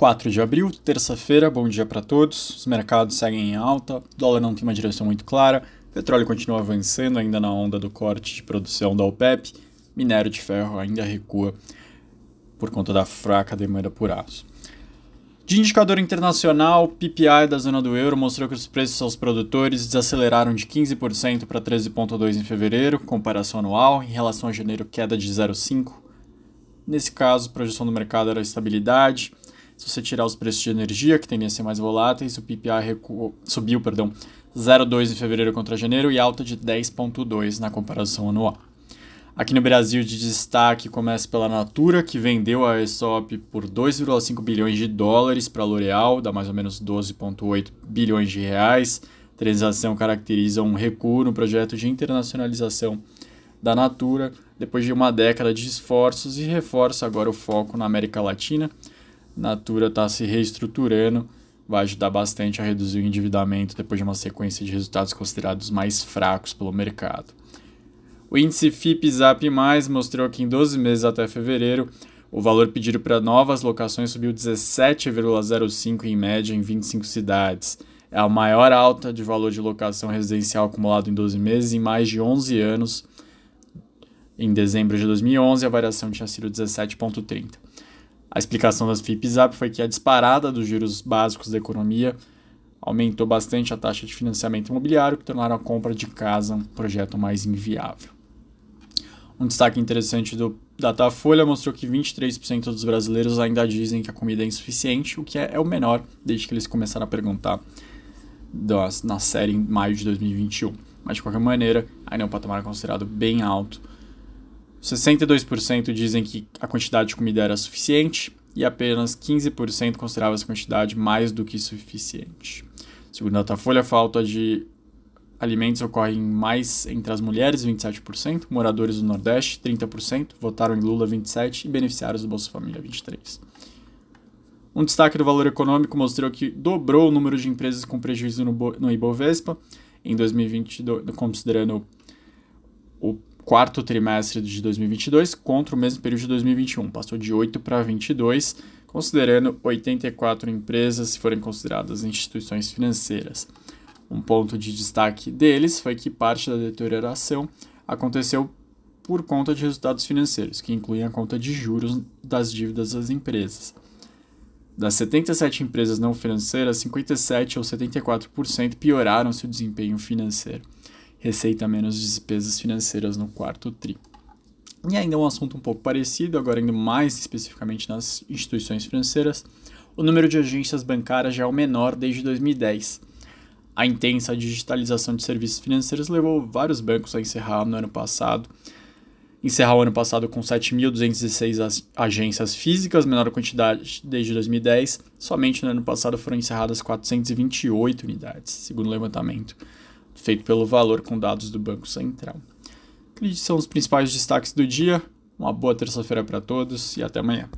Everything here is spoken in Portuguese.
4 de abril, terça-feira, bom dia para todos. Os mercados seguem em alta, dólar não tem uma direção muito clara, petróleo continua avançando ainda na onda do corte de produção da OPEP, minério de ferro ainda recua por conta da fraca demanda por aço. De indicador internacional, PPI da zona do euro mostrou que os preços aos produtores desaceleraram de 15% para 13,2% em fevereiro, comparação anual, em relação a janeiro, queda de 0,5%. Nesse caso, a projeção do mercado era estabilidade, se você tirar os preços de energia, que tendem a ser mais voláteis, o recuou, subiu 0,2 em fevereiro contra janeiro e alta de 10,2 na comparação anual. Aqui no Brasil, de destaque, começa pela Natura, que vendeu a ESOP por 2,5 bilhões de dólares para a L'Oréal, dá mais ou menos 12,8 bilhões de reais. A transação caracteriza um recuo no projeto de internacionalização da Natura, depois de uma década de esforços e reforça agora o foco na América Latina Natura está se reestruturando, vai ajudar bastante a reduzir o endividamento depois de uma sequência de resultados considerados mais fracos pelo mercado. O índice FIP-ZAP+, mostrou que em 12 meses até fevereiro, o valor pedido para novas locações subiu 17,05 em média em 25 cidades. É a maior alta de valor de locação residencial acumulado em 12 meses em mais de 11 anos. Em dezembro de 2011, a variação tinha sido 17,30. A explicação das FIPZAP foi que a disparada dos juros básicos da economia aumentou bastante a taxa de financiamento imobiliário, que tornaram a compra de casa um projeto mais inviável. Um destaque interessante do Datafolha mostrou que 23% dos brasileiros ainda dizem que a comida é insuficiente, o que é, é o menor desde que eles começaram a perguntar das, na série em maio de 2021. Mas de qualquer maneira, ainda é um patamar considerado bem alto 62% dizem que a quantidade de comida era suficiente e apenas 15% considerava essa quantidade mais do que suficiente. Segundo a Datafolha, a falta de alimentos ocorre mais entre as mulheres, 27%, moradores do Nordeste, 30%, votaram em Lula, 27% e beneficiários do Bolsa Família, 23%. Um destaque do valor econômico mostrou que dobrou o número de empresas com prejuízo no, no Ibovespa em 2022, considerando o quarto trimestre de 2022 contra o mesmo período de 2021. Passou de 8 para 22, considerando 84 empresas se forem consideradas instituições financeiras. Um ponto de destaque deles foi que parte da deterioração aconteceu por conta de resultados financeiros, que incluem a conta de juros das dívidas das empresas. Das 77 empresas não financeiras, 57 ou 74% pioraram seu desempenho financeiro receita menos despesas financeiras no quarto TRI. E ainda um assunto um pouco parecido, agora indo mais especificamente nas instituições financeiras, o número de agências bancárias já é o menor desde 2010. A intensa digitalização de serviços financeiros levou vários bancos a encerrar no ano passado. Encerrar o ano passado com 7.206 agências físicas, menor quantidade desde 2010. Somente no ano passado foram encerradas 428 unidades, segundo o levantamento feito pelo valor com dados do Banco Central. Aqueles são os principais destaques do dia. Uma boa terça-feira para todos e até amanhã.